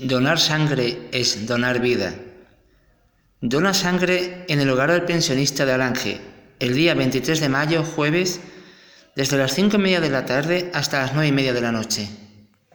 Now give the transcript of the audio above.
Donar sangre es donar vida. Dona sangre en el hogar del pensionista de Alange, el día 23 de mayo, jueves, desde las 5 y media de la tarde hasta las 9 y media de la noche.